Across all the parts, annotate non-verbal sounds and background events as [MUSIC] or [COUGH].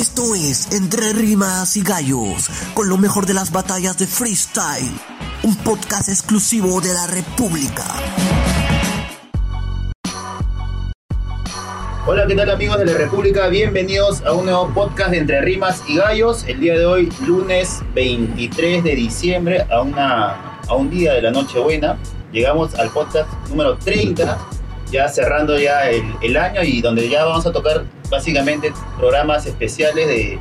Esto es Entre Rimas y Gallos, con lo mejor de las batallas de freestyle. Un podcast exclusivo de la República. Hola, ¿qué tal amigos de la República? Bienvenidos a un nuevo podcast de Entre Rimas y Gallos. El día de hoy, lunes 23 de diciembre, a, una, a un día de la Nochebuena. Llegamos al podcast número 30, ya cerrando ya el, el año y donde ya vamos a tocar básicamente programas especiales de,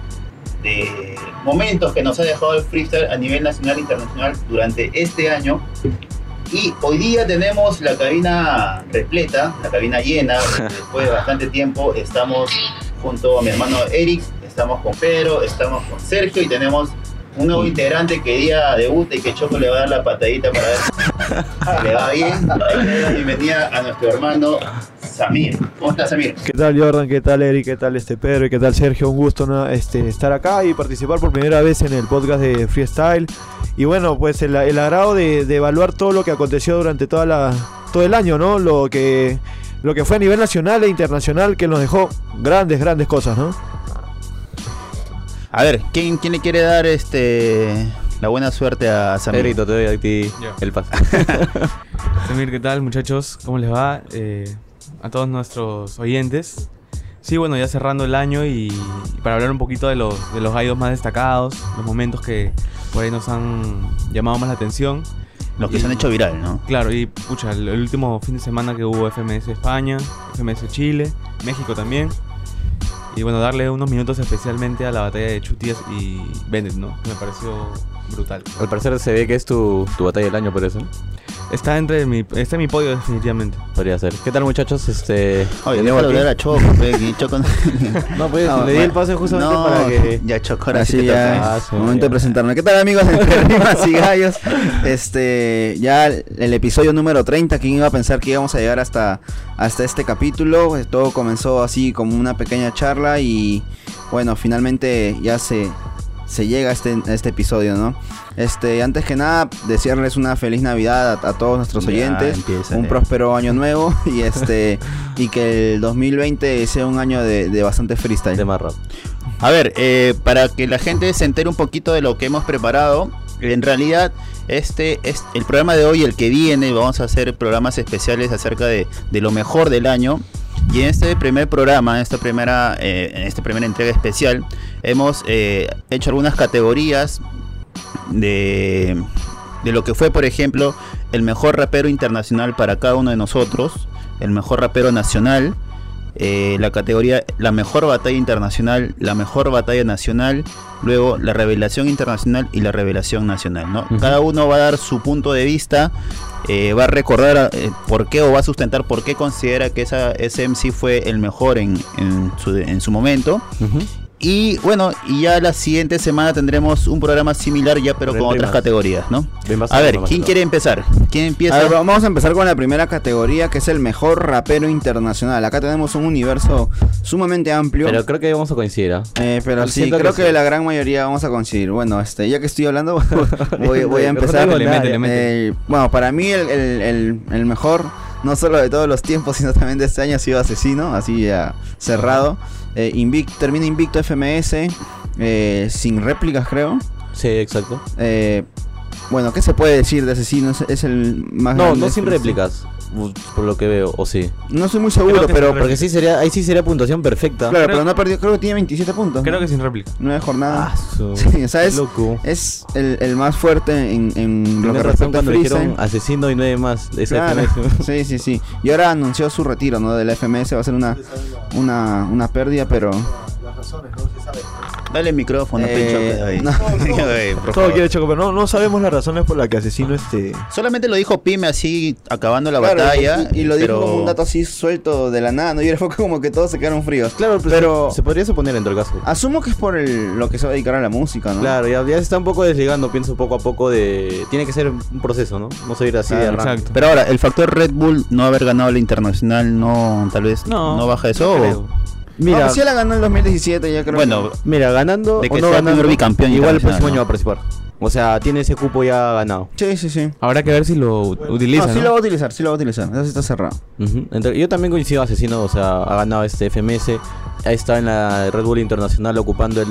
de momentos que nos ha dejado el freestyle a nivel nacional e internacional durante este año. Y hoy día tenemos la cabina repleta, la cabina llena. [LAUGHS] Después de bastante tiempo estamos junto a mi hermano Eric, estamos con Pedro, estamos con Sergio y tenemos un nuevo integrante que día debuta y que Choco le va a dar la patadita para ver si le va bien. La bienvenida a nuestro hermano Samir. ¿Cómo estás, Samir? ¿Qué tal Jordan? ¿Qué tal Eric? ¿Qué tal este Pedro? ¿Y qué tal Sergio? Un gusto ¿no? este, estar acá y participar por primera vez en el podcast de Freestyle. Y bueno, pues el, el agrado de, de evaluar todo lo que aconteció durante toda la, todo el año, ¿no? Lo que, lo que fue a nivel nacional e internacional que nos dejó grandes, grandes cosas, ¿no? A ver, ¿quién, quién le quiere dar este la buena suerte a Samir? Pedrito, te doy a ti Ya. el pase. [LAUGHS] Samir, ¿qué tal muchachos? ¿Cómo les va? Eh, a todos nuestros oyentes. Sí, bueno, ya cerrando el año y, y para hablar un poquito de los, de los gallos más destacados, los momentos que por ahí nos han llamado más la atención. Los que se han hecho viral, ¿no? Claro, y pucha, el, el último fin de semana que hubo FMS España, FMS Chile, México también. Y bueno, darle unos minutos especialmente a la batalla de Chutias y Bennett, ¿no? Me pareció brutal. Al parecer se ve que es tu, tu batalla del año por eso. Está entre mi, está en mi podio definitivamente. Podría ser. ¿Qué tal muchachos? Este. Oye, tenemos hablar a Choco, que Choco no- [LAUGHS] pues [LAUGHS] No, le di el pase justamente No, para que. Ya Choco, ahora sí ya. Ah, momento ya. de presentarme. ¿Qué tal amigos de Entre Rimas y Gallos? Este, ya el episodio número 30, ¿quién iba a pensar que íbamos a llegar hasta, hasta este capítulo? Pues todo comenzó así como una pequeña charla y bueno, finalmente ya se, se llega a este, a este episodio, ¿no? Este, antes que nada, desearles una feliz Navidad a, a todos nuestros Ya, oyentes, empieza, un eh. próspero año nuevo [LAUGHS] y este y que el 2020 sea un año de, de bastante freestyle. De más rap. A ver, eh, para que la gente se entere un poquito de lo que hemos preparado, en realidad este es el programa de hoy, el que viene, vamos a hacer programas especiales acerca de, de lo mejor del año. Y en este primer programa, en esta primera, eh, en esta primera entrega especial, hemos eh, hecho algunas categorías de, de lo que fue, por ejemplo, el mejor rapero internacional para cada uno de nosotros, el mejor rapero nacional, eh, la categoría la mejor batalla internacional, la mejor batalla nacional, luego la revelación internacional y la revelación nacional. ¿no? Cada uno va a dar su punto de vista, eh, va a recordar eh, por qué o va a sustentar por qué considera que esa, ese MC fue el mejor en, en su, en su momento. Ujú. Y bueno, y ya la siguiente semana tendremos un programa similar ya pero con otras rimas. categorías, ¿no? A ver, más ¿quién quiere empezar? ¿Quién empieza? A ver, vamos a empezar con la primera categoría, que es el mejor rapero internacional. Acá tenemos un universo sumamente amplio. Pero creo que vamos a coincidir, ¿ah? Eh, pero sí, creo que que, sí. la gran mayoría vamos a coincidir. Bueno, este, ya que estoy hablando, [LAUGHS] [LAUGHS] voy, voy a empezar. Le mete, le mete. Eh, bueno, para mí el, el- el- el mejor, no solo de todos los tiempos, [LAUGHS] sino también de este año, ha sido Asesino, así ya cerrado. Eh, invic- termina invicto FMS, eh, sin réplicas creo. Sí, exacto. Eh, bueno, ¿qué se puede decir de Asesino? Es, el más No, grande no sin réplicas. bu- Por lo que veo, o sí. No estoy muy seguro, pero Porque sí sería, ahí sí sería puntuación perfecta. claro, Creo- pero no ha perdido, creo que tiene 27 puntos. Creo ¿no? que sin réplica. Nueve jornadas. Ah, su- [LAUGHS] Sí, o sea, es- loco. Es el, el más fuerte en, en lo que respecta a dijeron asesino y nueve más. Claro, [LAUGHS] sí, sí, sí. Y ahora anunció su retiro, ¿no? Del FMS, va a ser una, una, una pérdida, pero... Dale el micrófono, Eh, pincho, ahí. no. [LAUGHS] Por Todo quiere Choco, pero no, no sabemos las razones por las que Asesino este... Solamente lo dijo Pime así, acabando la Claro, batalla. y, y lo dijo como un dato así suelto de la nada, ¿no? Y [LAUGHS] fue como que todos se quedaron fríos. Claro, pues, Pero- se podría suponer en todo caso. Asumo que es por el, lo que se va a dedicar a la música, ¿no? Claro, ya, ya se está un poco desligando, pienso poco a poco de... Tiene que ser un proceso, ¿no? No seguir así de Claro, arranque. Exacto. Pero ahora, el factor Red Bull no haber ganado la internacional, no, tal vez no, No, baja eso. no. Mira, Mira, si la ganó en el 2017, ya creo Bueno, mira, ganando De que o no sea ganando, bicampeón igual el próximo ¿no? año va a participar. O sea, tiene ese cupo ya ganado. Sí, sí, sí. Habrá que ver si lo utiliza. no, sí ¿no? lo va a utilizar, sí lo va a utilizar. Eso sí está cerrado. Entonces, yo también coincido, Asesino, o sea, ha ganado este FMS. Ha estado en la Red Bull Internacional ocupando el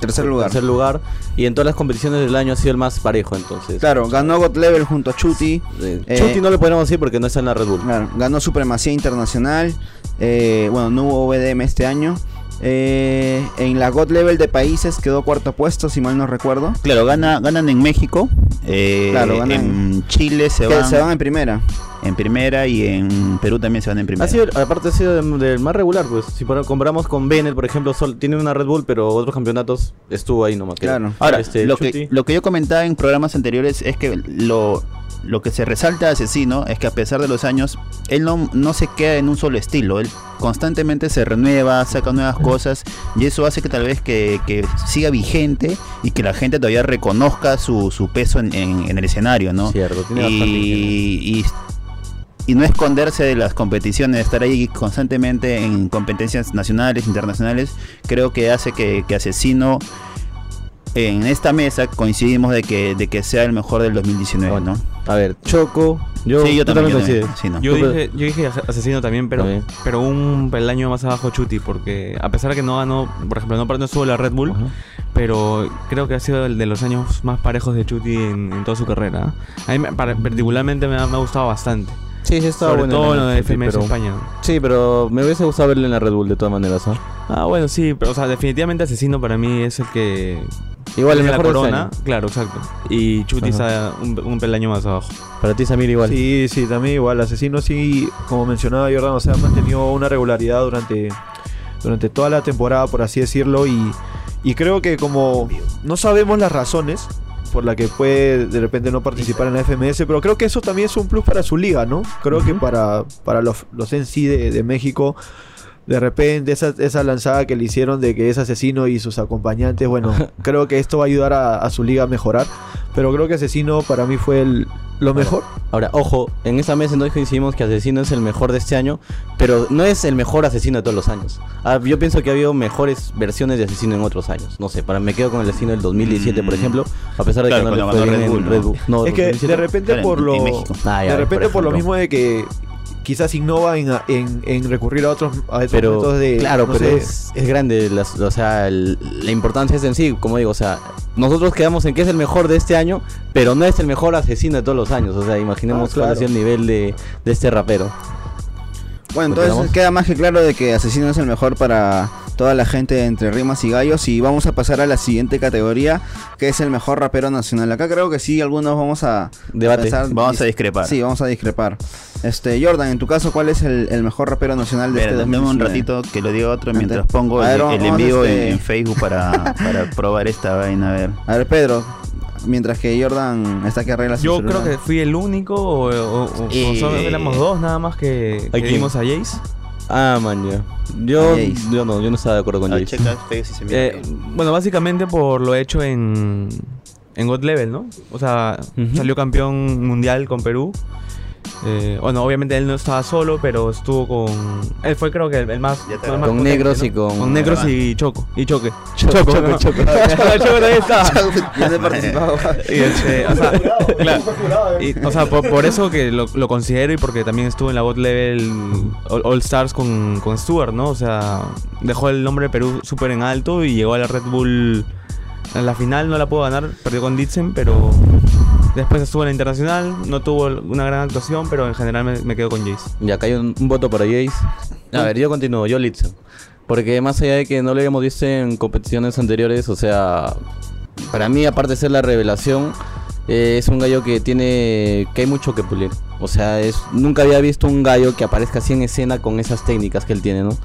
Tercer lugar. tercer lugar. Y en todas las competiciones del año ha sido el más parejo, entonces. Claro, ganó God Level junto a Chuti. Eh, Chuti no le podemos decir porque no está en la Red Bull. Claro, ganó Supremacía Internacional. Eh, bueno, no hubo VDM este año. Eh, en la God Level de países quedó cuarto puesto, si mal no recuerdo. Claro, gana, ganan en México. eh, Claro, ganan- en Chile se van, se van en primera. en primera y en Perú también se van en primera. Ha sido, aparte ha sido del del más regular, pues. Si por- comparamos con Bennett, por ejemplo, sol- tiene una Red Bull, pero otros campeonatos estuvo ahí nomás. Claro. Ahora, Este, lo, Chuti- que, lo que yo comentaba en programas anteriores es que lo, lo que se resalta de Asesino es que a pesar de los años, él no, no se queda en un solo estilo. Él constantemente se renueva, saca nuevas cosas y eso hace que tal vez que, que siga vigente y que la gente todavía reconozca su, su peso en, en- en el escenario, ¿no? Cierto, tiene y, y no esconderse de las competiciones, estar ahí constantemente en competencias nacionales, internacionales, creo que hace que, que Asesino en esta mesa coincidimos de que, de que sea el mejor del 2019, ¿no? A ver, Choco. Yo, sí, yo tú también. yo coincides. también, sí, ¿no? Yo dije, yo dije asesino también, pero, También. pero un peldaño más abajo Chuti, porque a pesar de que no ganó, por ejemplo, no, no estuvo la Red Bull, Ajá. pero creo que ha sido el de los años más parejos de Chuti en, en toda su carrera. A mí me- para- particularmente me ha, me ha gustado bastante. Sí, sí, estaba Sobre bueno. todo en lo la de FMS pero- España. Sí, pero me hubiese gustado verlo en la Red Bull de todas maneras, ¿ah? Ah, bueno, sí, pero o sea, definitivamente asesino para mí es el que... Igual el la mejor de este corona. año. Claro, exacto. Y Chuti está un, un peldaño más abajo. Para ti, Samir, igual. Sí, sí, también igual. Asesino sí, como mencionaba Jordan, o sea, ha mantenido una regularidad durante, durante toda la temporada, por así decirlo. Y, y creo que como no sabemos las razones por la que puede de repente no participar en la FMS, pero creo que eso también es un plus para su liga, ¿no? Creo que para, para los, los en sí de, de México, de repente esa, esa lanzada que le hicieron de que es asesino y sus acompañantes, bueno, [LAUGHS] creo que esto va a ayudar a, a su liga a mejorar. Pero creo que asesino para mí fue el, lo mejor. Ahora, ojo, en esta mesa no coincidimos que Asesino es el mejor de este año, pero no es el mejor asesino de todos los años. Ah, yo pienso que ha habido mejores versiones de Asesino en otros años. No sé, para me quedo con el asesino del 2017, por Mm. ejemplo, a pesar de Claro, que no le cuando fue ganó bien Red en Bull, Red. Bull. No, es que 2017. de repente por lo. Ah, ya, de repente por por, lo mismo de que quizás innova en, en, en recurrir a otros, a otros pero métodos de claro no pero sé, es, es grande o sea el- la importancia es en sí como digo o sea nosotros quedamos en que es el mejor de este año pero no es el mejor asesino de todos los años o sea imaginemos Ah, cuál ha claro. sido el nivel de, de este rapero. Bueno, entonces queda más que claro de que Asesino es el mejor para toda la gente de entre rimas y gallos y vamos a pasar a la siguiente categoría que es el mejor rapero nacional. Acá creo que sí, algunos vamos a Debate. pensar- Vamos a discrepar. Sí, vamos a discrepar. Este, Jordan, en tu caso, ¿cuál es el, el mejor rapero nacional de Espera, este dame un 2019? ratito que lo diga otro Ante- mientras pongo A el, ver, el vamos, envío en- este- en, Facebook para, [LAUGHS] para probar esta vaina. A ver. A ver, Pedro, mientras que Jordan está que arregla su Yo celular. creo que fui el único, o, o- o- o Eh, solo éramos dos nada más que, que vimos a Jace. Ah man ya yo A Jace. yo no yo no estaba de acuerdo con Ah, Jace checa Facebook si se mira Eh, bueno, básicamente por lo hecho en, en God Level, ¿no? O sea, salió campeón mundial con Perú. Eh, bueno, obviamente él no estaba solo, pero estuvo con. Él fue, creo que, el, el más. Ya el más Con potente, negros ¿no? y con- Con negros y Choco. Y Choque. Choco, Choco, Choco, ¿no? Choco. [LAUGHS] Choco también estaba. Yo no he participado. Y este, o sea, claro, y, o sea, por, por eso que lo, lo considero y porque también estuvo en la God Level All, All Stars con, con Stuart, ¿no? O sea, dejó el nombre de Perú súper en alto y llegó a la Red Bull. En la final no la pudo ganar, perdió con Ditzen, pero después estuvo en la internacional, no tuvo una gran actuación, pero en general me, me quedo con Jace. Ya acá hay un, un voto para Jace. A ver, yo continúo, yo Litzen. Porque más allá de que no lo habíamos visto en competiciones anteriores, o sea, para mí, aparte de ser la revelación, eh, es un gallo que tiene. que hay mucho que pulir. O sea, es nunca había visto un gallo que aparezca así en escena con esas técnicas que él tiene, ¿no?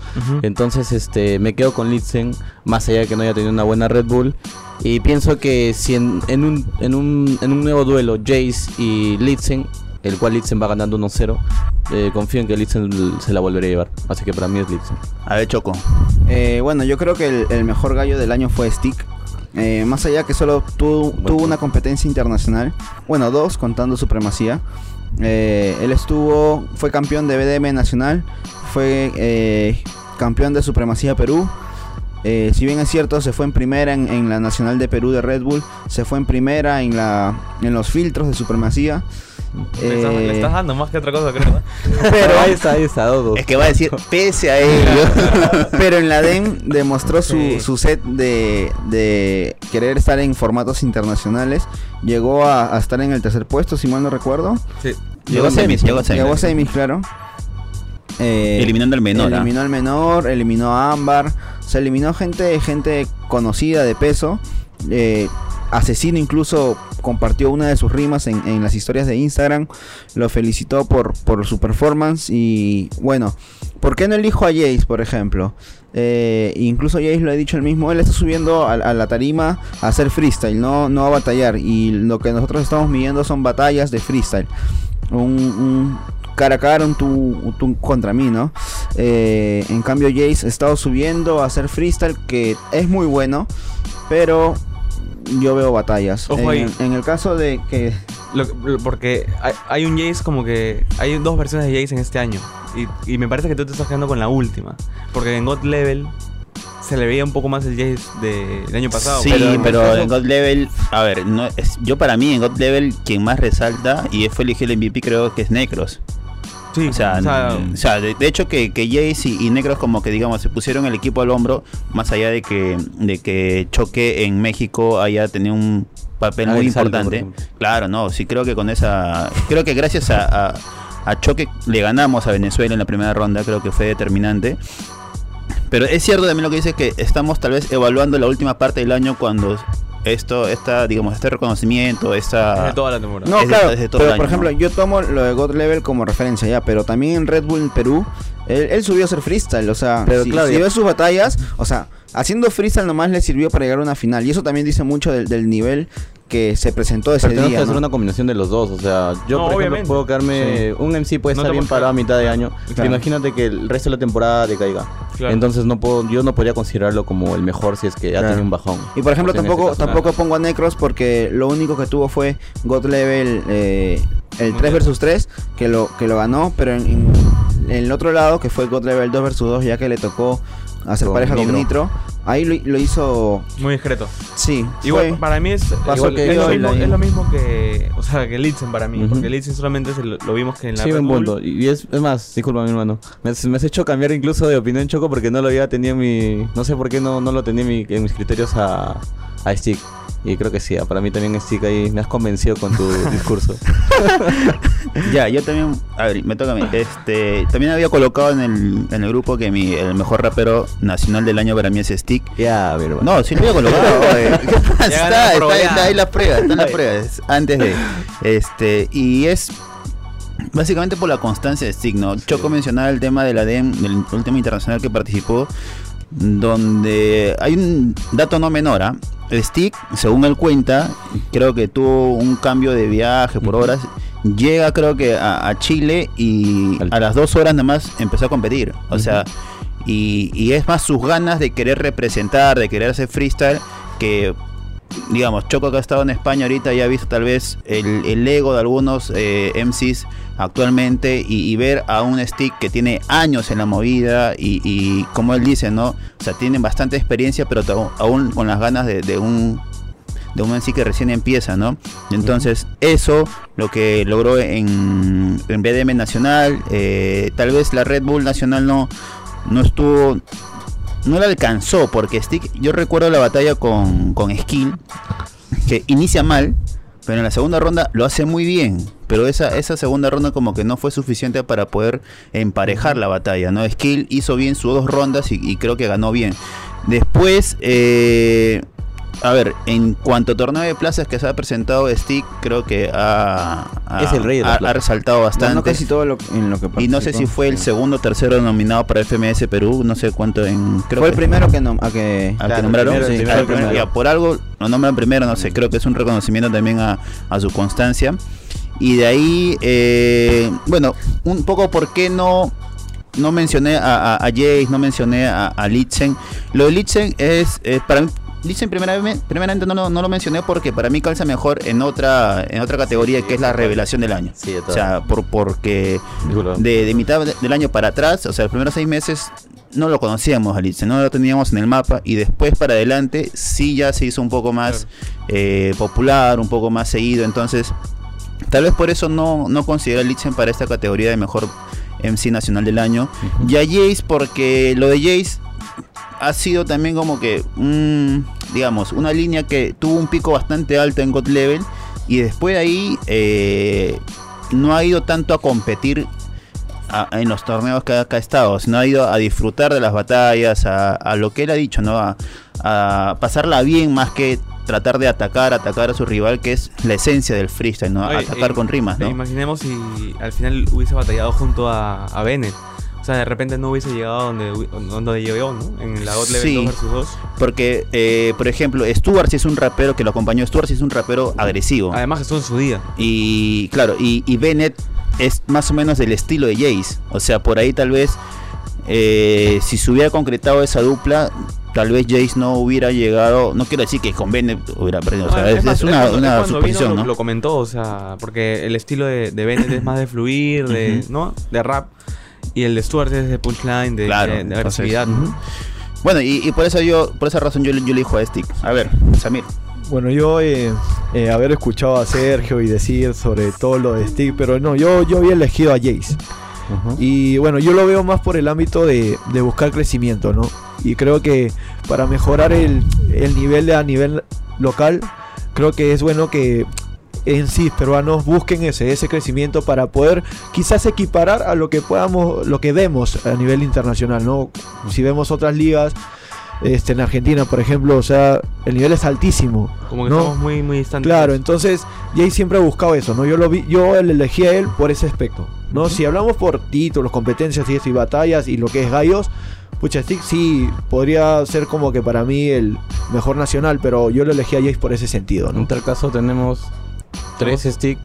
Entonces, este, me quedo con Litzen, más allá de que no haya tenido una buena Red Bull. Y pienso que si en, en un, en, un, en un nuevo duelo, Jace y Litzen, el cual Litzen va ganando 1-0, eh, confío en que Litzen se la volverá a llevar. Así que para mí es Litzen. A ver, Choco. Eh, bueno, yo creo que el, el mejor gallo del año fue Stick. Eh, más allá que solo tuvo, una competencia internacional, bueno, dos contando supremacía. Eh, él estuvo, fue campeón de BDM nacional, fue eh, campeón de supremacía Perú Eh, si bien es cierto, se fue en primera en, en la Nacional de Perú de Red Bull, se fue en primera en, la, en los filtros de supremacía. Le estás, le Eh, estás dando más que otra cosa, creo. ¿no? [LAUGHS] pero, ahí está, ahí está, dos. Es que va a decir, pese a ello. [LAUGHS] pero en la DEM demostró su, Sí. su set de, de querer estar en formatos internacionales. Llegó a, a estar en el tercer puesto, si mal no recuerdo. Sí. llegó a semis, llegó a semis. Llegó a semis, claro. Eh, Eliminando al menor. ¿ah? Eliminó al menor, eliminó a Ámbar, se eliminó gente, gente conocida de peso. Eh, Asesino incluso compartió una de sus rimas en, las historias de Instagram. Lo felicitó por, su performance. Y bueno, ¿por qué no elijo a Jace, por ejemplo? Eh, incluso Jace lo ha dicho él mismo. Él está subiendo a, la tarima a hacer freestyle, no, a batallar. Y lo que nosotros estamos midiendo son batallas de freestyle. Un, un cara a cara, un tú, tú contra mí, ¿no? Eh, en cambio, Jace ha estado subiendo a hacer freestyle, que es muy bueno, pero yo veo batallas. Ojo en, ahí. en el caso de que. Lo- lo- porque hay, hay un Jace como que... Hay dos versiones de Jace en este año. Y, y me parece que tú te estás quedando con la última. Porque en God Level se le veía un poco más el Jace de- del año pasado. Sí, pero, este caso- en God Level, a ver, no, es- yo para mí en God Level quien más resalta y fue elegido el MVP creo que es Necros. Sí, O sea, o sea, de, de hecho que, que Jace y, y Necros como que digamos se pusieron el equipo al hombro, más allá de que, de que Choque en México haya tenido un papel Ah, muy salto, importante. Claro, no, sí creo que con esa, creo que gracias a, a- a Choque le ganamos a Venezuela en la primera ronda, creo que fue determinante. Pero es cierto también lo que dice que estamos tal vez evaluando la última parte del año cuando esto, esta, digamos, este reconocimiento, esta... de toda la temporada. No, claro, todo pero año, por ejemplo, ¿no? yo tomo lo de God Level como referencia ya, pero también en Red Bull Perú, él, él subió a hacer freestyle, o sea, Pero si, claro, si ves sus batallas, o sea, haciendo freestyle nomás le sirvió para llegar a una final, y eso también dice mucho del, del nivel que se presentó ese Pero tenemos día. que hacer una combinación de los dos. O sea, yo No, por ejemplo obviamente. puedo quedarme. Un MC puede No estar te bien parado a mitad de año. pero Claro. imagínate que el resto de la temporada decaiga. Claro. Entonces no puedo, yo no podría considerarlo como el mejor si es que ha Claro. tenido un bajón. Y por ejemplo, tampoco, caso, tampoco pongo a Necros porque lo único que tuvo fue God Level eh, el Muy 3 bien. vs 3, que lo, que lo ganó, pero en el otro lado, que fue God Level 2 vs 2, ya que le tocó hacer Con pareja con Nitro. Nitro, ahí lo, lo hizo, Muy discreto. sí, Igual, fue- para mí es, igual, que es, lo mismo, la- es lo mismo que. O sea, que Litzen para mí. Ujú. Porque Litzen solamente se lo, lo vimos que en la Sí, Bull- punto. Y es, es más, disculpa mi hermano. Me, has- me has hecho cambiar incluso de opinión Choco porque no lo había tenido en mi. No sé por qué no, no lo tenía en, mi- en mis criterios a, a Stick. Y creo que sí, para mí también Stick ahí me has convencido con tu [LAUGHS] discurso. Ya, yo también, a ver, me toca a mí. Este, también había colocado en el, en el grupo que mi, el mejor rapero nacional del año para mí es Stick. ya, hermano. No, sí lo había colocado. [LAUGHS] oye. ¿Qué pasa? Ya Está, ganó está, ahí las pruebas, están las pruebas. Antes de. Este, y es básicamente por la constancia de Stick, ¿no? Choco mencionaba el tema de la DEM, del último internacional que participó, donde hay un dato no menor, ¿ah? Stick, según él cuenta, creo que tuvo un cambio de viaje por horas. Llega, creo que a, a Chile y a las dos horas nada más empezó a competir. O sea, y, y es más sus ganas de querer representar, de querer hacer freestyle, que digamos, Choco que ha estado en España ahorita ya ha visto tal vez el, el ego de algunos eh, MCs actualmente y, ver a un Stick que tiene años en la movida y, como él dice, ¿no? O sea, tienen bastante experiencia, pero aún con las ganas de, un de un MC que recién empieza, ¿no? Entonces, eso lo que logró en, en BDM Nacional, eh, tal vez la Red Bull Nacional no, no estuvo, no la alcanzó, porque Stick, yo recuerdo la batalla con, con Skill, que inicia mal, pero en la segunda ronda lo hace muy bien. Pero esa, esa segunda ronda como que no fue suficiente para poder emparejar la batalla, ¿no? Skill hizo bien sus dos rondas y, creo que ganó bien. Después, eh, a ver, en cuanto a torneo de plazas que se ha presentado Stick, creo que ha, ha- Es el rey ha- resaltado bastante. casi todo lo, en lo que y no sé si fue el segundo o tercero nominado para FMS Perú, no sé cuánto en... Creo fue el primero que, nom- a que al Claro, que nombraron. primero, Sí, el al primero, primero. primero. Ya, por algo lo nombran primero, no sé, creo que es un reconocimiento también a, a su constancia. Y de ahí, eh, bueno, un poco por qué no, no mencioné a, a, a Jace, no mencioné a, a Litzen. Lo de Litzen es, eh, para mí, Litzen primeramente, primeramente no, lo- no lo mencioné porque para mí calza mejor en otra, en otra categoría que es la revelación del año. Sí, O sea, por, porque de, de mitad de- del año para atrás, o sea, los primeros seis meses, no lo conocíamos a Litzen, no lo teníamos en el mapa y después para adelante sí ya se hizo un poco más eh, popular, un poco más seguido, entonces tal vez por eso no, no considero a Litzen para esta categoría de mejor MC nacional del año. Y a Jace porque lo de Jace ha sido también como que, un, digamos, una línea que tuvo un pico bastante alto en God Level y después de ahí eh, no ha ido tanto a competir a- en los torneos que ha, que ha estado, sino ha ido a disfrutar de las batallas, a, a lo que él ha dicho, ¿no? A, a pasarla bien más que tratar de atacar, atacar a su rival, que es la esencia del freestyle, ¿no? Oye, atacar e- con rimas, ¿no? Imaginemos si al final hubiese batallado junto a, a Bennett. O sea, de repente no hubiese llegado donde, donde llegó, ¿no? En la God Level Sí. 2 versus 2. Porque, eh, por ejemplo, Stuart sí es un rapero que lo acompañó. Stuart sí es un rapero agresivo. Además estuvo en su día. Y claro, y, y Bennett es más o menos del estilo de Jace. O sea, por ahí tal vez, eh, si se hubiera concretado esa dupla, tal vez Jace no hubiera llegado. No quiero decir que con Bennett hubiera perdido. O sea, es, más, es una, una vino suposición, ¿no? lo comentó, o sea, porque el estilo de, de Bennett es más de fluir, de. ¿no? De rap. Y el de Stuart es de punchline, de, Claro, de- de entonces, agresividad. Bueno, y, y por eso yo, por esa razón yo, le- yo le dijo a Stick. A ver, Samir. Bueno, yo eh, eh, haber escuchado a Sergio y decir sobre todo lo de Stick, pero no, yo, yo había elegido a Jace. Y bueno, yo lo veo más por el ámbito de, de buscar crecimiento, ¿no? Y creo que para mejorar el, el nivel a nivel local, creo que es bueno que en sí peruanos busquen ese, ese crecimiento para poder quizás equiparar a lo que podamos, lo que vemos a nivel internacional, ¿no? Si vemos otras ligas, este, en Argentina, por ejemplo, o sea, el nivel es altísimo. Como que ¿no? estamos muy, muy distantes. Claro, entonces Jay siempre ha buscado eso, ¿no? Yo lo vi, yo le elegí a él por ese aspecto, ¿no? Si hablamos por títulos, competencias y esto, y batallas y lo que es gallos, pucha, Stick sí podría ser como que para mí el mejor nacional, pero yo lo elegí a Jay por ese sentido, En ¿no? tal caso tenemos tres stick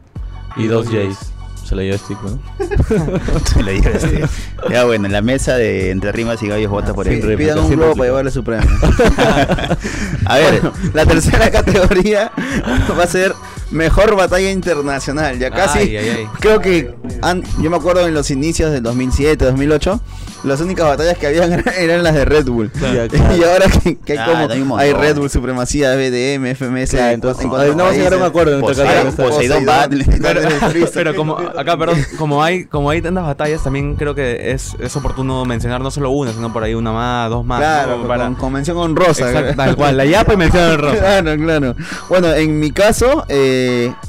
y dos Jays. Se le dio stick, ¿no? [LAUGHS] Se lo dijo Stick. Ya bueno, en la mesa de Entre Rimas y Gallos vota por Sí, él. pidan un globo para llevarle su premio. [LAUGHS] A ver, Bueno, la tercera categoría va a ser mejor batalla internacional. Ya casi. Ay, ay, ay. Creo que yo me acuerdo en los inicios del 2007, 2008, las únicas batallas que habían eran- [LAUGHS] eran las de Red Bull. Claro. [LAUGHS] Y ahora que, que hay Ah, como hay Red Bull, supremacía, BDM, FMS, Claro, en entonces, no vamos a llegar a un acuerdo en Poseidon, caso. Poseidon Battle. Freestyle. Pero como acá, perdón, como hay, como hay tantas batallas, también creo que es, es oportuno mencionar no solo una, sino por ahí una más, dos más. Claro, ¿no? con Para- convención honrosa. Exacto, tal cual, la yapa y mención el rojo. [LAUGHS] Claro, claro. Bueno, en mi caso, eh,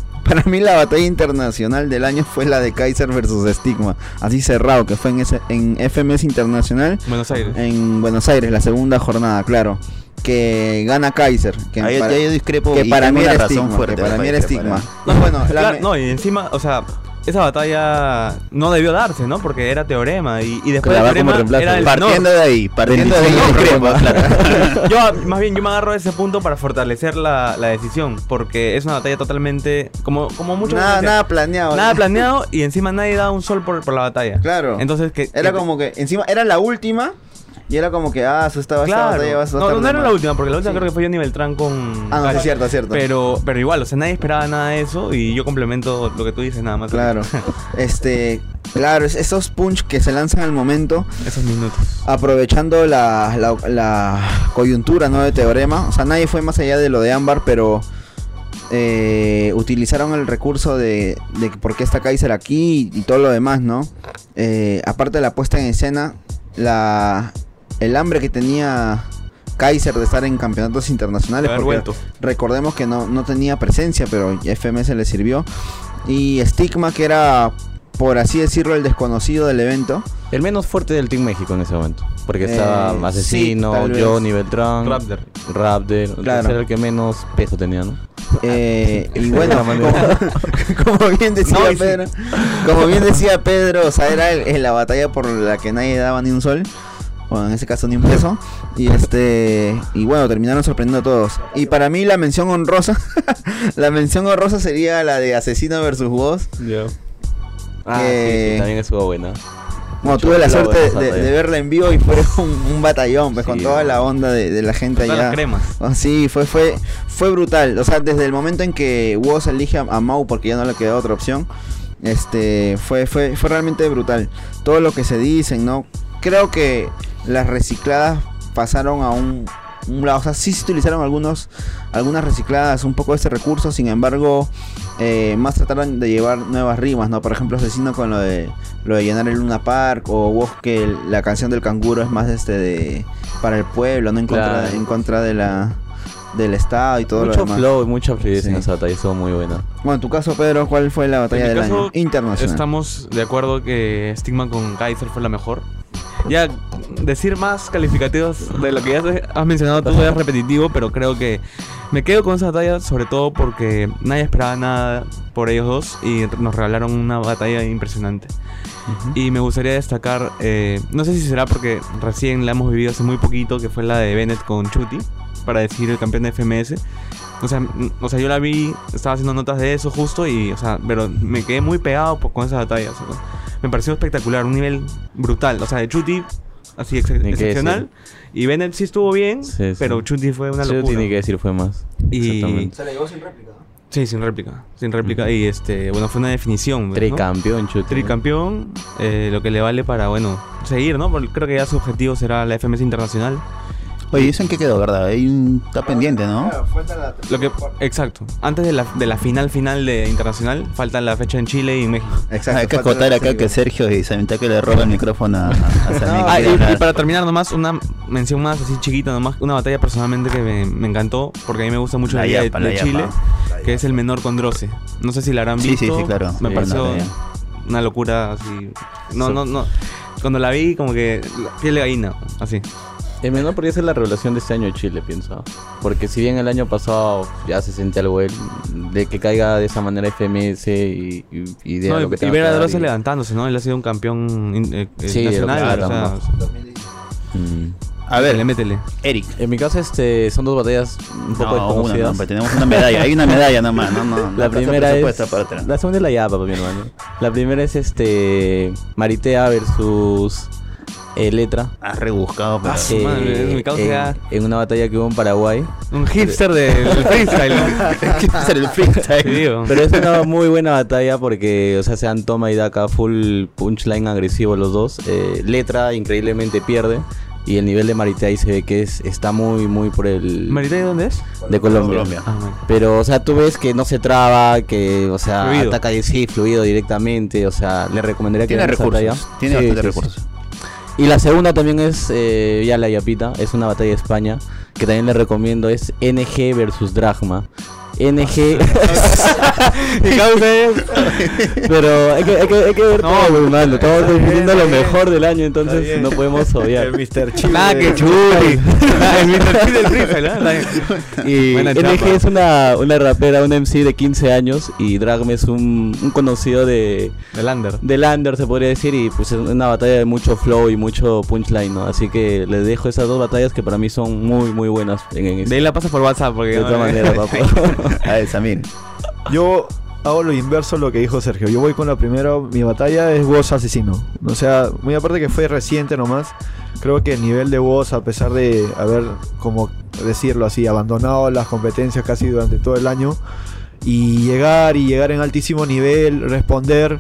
[LAUGHS] para mí la batalla internacional del año fue la de Kaiser versus Stigma. Así cerrado, que fue en, ese, en FMS Internacional Buenos Aires. en Buenos Aires, la segunda jornada, claro. Que gana Kaiser. Que ahí, para, ahí yo discrepo que y para mí era razón Stigma. fuerte. que para mí era Stigma. para- No, bueno, la Claro, me- no, y encima, o sea, esa batalla no debió darse, ¿no? Porque era teorema y, y después la de va como teorema reemplazo. era el Partiendo de ahí, partiendo de ahí [LAUGHS] claro. [LAUGHS] yo más bien yo me agarro de ese punto para fortalecer la, la decisión porque es una batalla totalmente como como muchos nada, nada planeado. nada planeado y encima nadie da un sol por, por la batalla. Claro. Entonces que Era que- como que, encima, era la última. Y era como que, ah, eso estaba esta Claro. No, no, no era la última, porque la última Sí. creo que fue Johnny Beltrán con. Ah, no, sí, Cali. es cierto, es cierto. Pero, pero igual, o sea, nadie esperaba nada de eso y yo complemento lo que tú dices nada más. Claro. [LAUGHS] Este, claro, es- esos punch que se lanzan al momento, Esos minutos. aprovechando la, la, la coyuntura ¿no? de Teorema. O sea, nadie fue más allá de lo de Ámbar, pero eh, utilizaron el recurso de, de por qué está Kaiser aquí y, todo lo demás, ¿no? Eh, aparte de la puesta en escena, la, el hambre que tenía Kaiser de estar en campeonatos internacionales. Porque vuelto. recordemos que no, no tenía presencia, pero FMS le sirvió. Y Stigma, que era, por así decirlo, el desconocido del evento. El menos fuerte del Team México en ese momento. Porque Eh, estaba sí, Asesino, vez. Johnny Beltrán, Raptor. Raptor. Claro. Era el que menos peso tenía, ¿no? Eh, y [LAUGHS] bueno, como, [LAUGHS] como bien decía No, sí. Pedro, como bien decía Pedro, o sea, era el- el- la batalla por la que nadie daba ni un sol. Bueno, en ese caso ni un peso. Y este. Y bueno, terminaron sorprendiendo a todos. Y para mí la mención honrosa. [LAUGHS] la mención honrosa sería la de Asesino versus Woz. Ah, Que- sí, sí, también estuvo buena. Bueno, Mucho tuve la suerte de, verla en vivo y fue [LAUGHS] un, un batallón, pues con toda la onda de, de la gente allá. las cremas. Ah, sí, fue, fue, fue brutal. O sea, desde el momento en que Woz elige a, a Mau porque ya no le quedó otra opción, este, fue, fue, fue realmente brutal. Todo lo que se dicen, ¿no? Creo que las recicladas pasaron a un, un lado. O sea, sí se utilizaron algunos, algunas recicladas, un poco de este recurso, sin embargo, eh, más trataron de llevar nuevas rimas, ¿no? Por ejemplo, Asesino con lo de lo de llenar el Luna Park, o vos que la canción del canguro es más este de para el pueblo, no en contra, Claro. en contra de la del Estado y todo mucho lo demás. flow y mucha fluidez en Sí. esa batalla, estuvo muy buena. Bueno, en tu caso, Pedro, ¿cuál fue la batalla mi del caso, año? Internacional. Estamos de acuerdo que Stigma con Kaiser fue la mejor. Ya decir más calificativos de lo que ya has mencionado tú es repetitivo, pero creo que me quedo con esa batalla sobre todo porque nadie esperaba nada por ellos dos y nos regalaron una batalla impresionante. Y me gustaría destacar, eh, no sé si será porque recién la hemos vivido hace muy poquito, que fue la de Bennett con Chuti, para decidir el campeón de FMS. O sea, o sea, yo la vi, estaba haciendo notas de eso justo y, o sea, pero me quedé muy pegado po- con esa batalla. o sea, me pareció espectacular, un nivel brutal. O sea, de Chuti, así ex- Ni excepcional. Y Bennett sí estuvo bien, Sí, sí. pero Chuti fue una locura. tiene que decir fue más. Y. Se le llegó sin réplica. sí, sin réplica, sin réplica. Y este, bueno, fue una definición. ¿no? Tricampeón, chute. Tricampeón, eh, lo que le vale para, bueno, seguir, ¿no? Porque creo que ya su objetivo será la FMS Internacional. Oye, ¿eso en qué quedó, verdad? Ahí un- está pendiente, ¿no? Lo que, exacto. Antes de la, de la final final de Internacional, falta la fecha en Chile y en México. Exacto. Hay que falta acotar la acá que serie. Sergio y Samita que le roba el micrófono a, a. [LAUGHS] Ah, y, para terminar nomás, una mención más así chiquita nomás, una batalla personalmente que me, me encantó, porque a mí me gusta mucho La la liga de, yapa, la de yapa. Chile, que es el menor con Droce. No sé si la habrán Sí, visto. sí, sí, claro. Me Sí, pareció una locura así. No, no, no. Cuando la vi, como que la piel de gallina, así. El menor podría ser la revelación de este año de Chile, pienso. Porque si bien el año pasado ya se sentía algo él, de que caiga de esa manera FMS y, y, y de No, lo que y, ver a y- levantándose, ¿no? Él ha sido un campeón eh, eh, Sí, nacional. o sea, hablan, Mm. A ver, métele, métele. Eric. En mi caso, este, son dos batallas un poco No, una, desconocidas. no, pues tenemos una medalla. Hay una medalla nomás, no, no. [LAUGHS] no La primera es. para otra. La segunda es la yapa, mi hermano. La primera es este. Maritea versus. Eh, Letra. Has rebuscado, pero... Ah, madre, Eh, mi causa en, una batalla que hubo en Paraguay. Un hipster del [LAUGHS] freestyle. ¿no? Ser el freestyle. Digo. Pero es una muy buena batalla porque, o sea, sean toma y daca full punchline agresivo los dos. Eh, letra increíblemente pierde. Y el nivel de Maritea ahí se ve que es, está muy, muy por el. ¿Maritay dónde es? de Colombia. Colombia. Ah. Pero, o sea, tú ves que no se traba, que, o sea, Fluido. ataca de sí, fluido directamente. O sea, le recomendaría que Tiene esa recursos. Tiene Sí, bastante sí, sí. Y la segunda también es eh, ya la Yapita, es una batalla de España, que también le recomiendo, es NG versus Dragma. NG. [LAUGHS] Pero hay que, hay que, hay que ver No, todo, hermano. Estamos está lo mejor del año, entonces no podemos [LAUGHS] obviar. El Mr. Chile. Nada que. Nada, El Mr. Chile [LAUGHS] del ¿ah? Y Buena NG chapa. es una, una rapera, un MC de 15 años y Dragma es un, un conocido de, Del under. de Lander, se podría decir, y pues es una batalla de mucho flow y mucho punchline, ¿no? Así que les dejo esas dos batallas que para mí son muy, muy buenas en, en De ahí la pasas por WhatsApp porque de no- todas maneras, papá. A ver. Yo hago lo inverso a lo que dijo Sergio. Yo voy con la primera, mi batalla es Woz Asesino. O sea, muy aparte que fue reciente nomás, creo que el nivel de Woz, a pesar de haber, como decirlo así, abandonado las competencias casi durante todo el año, y llegar y llegar en altísimo nivel, responder.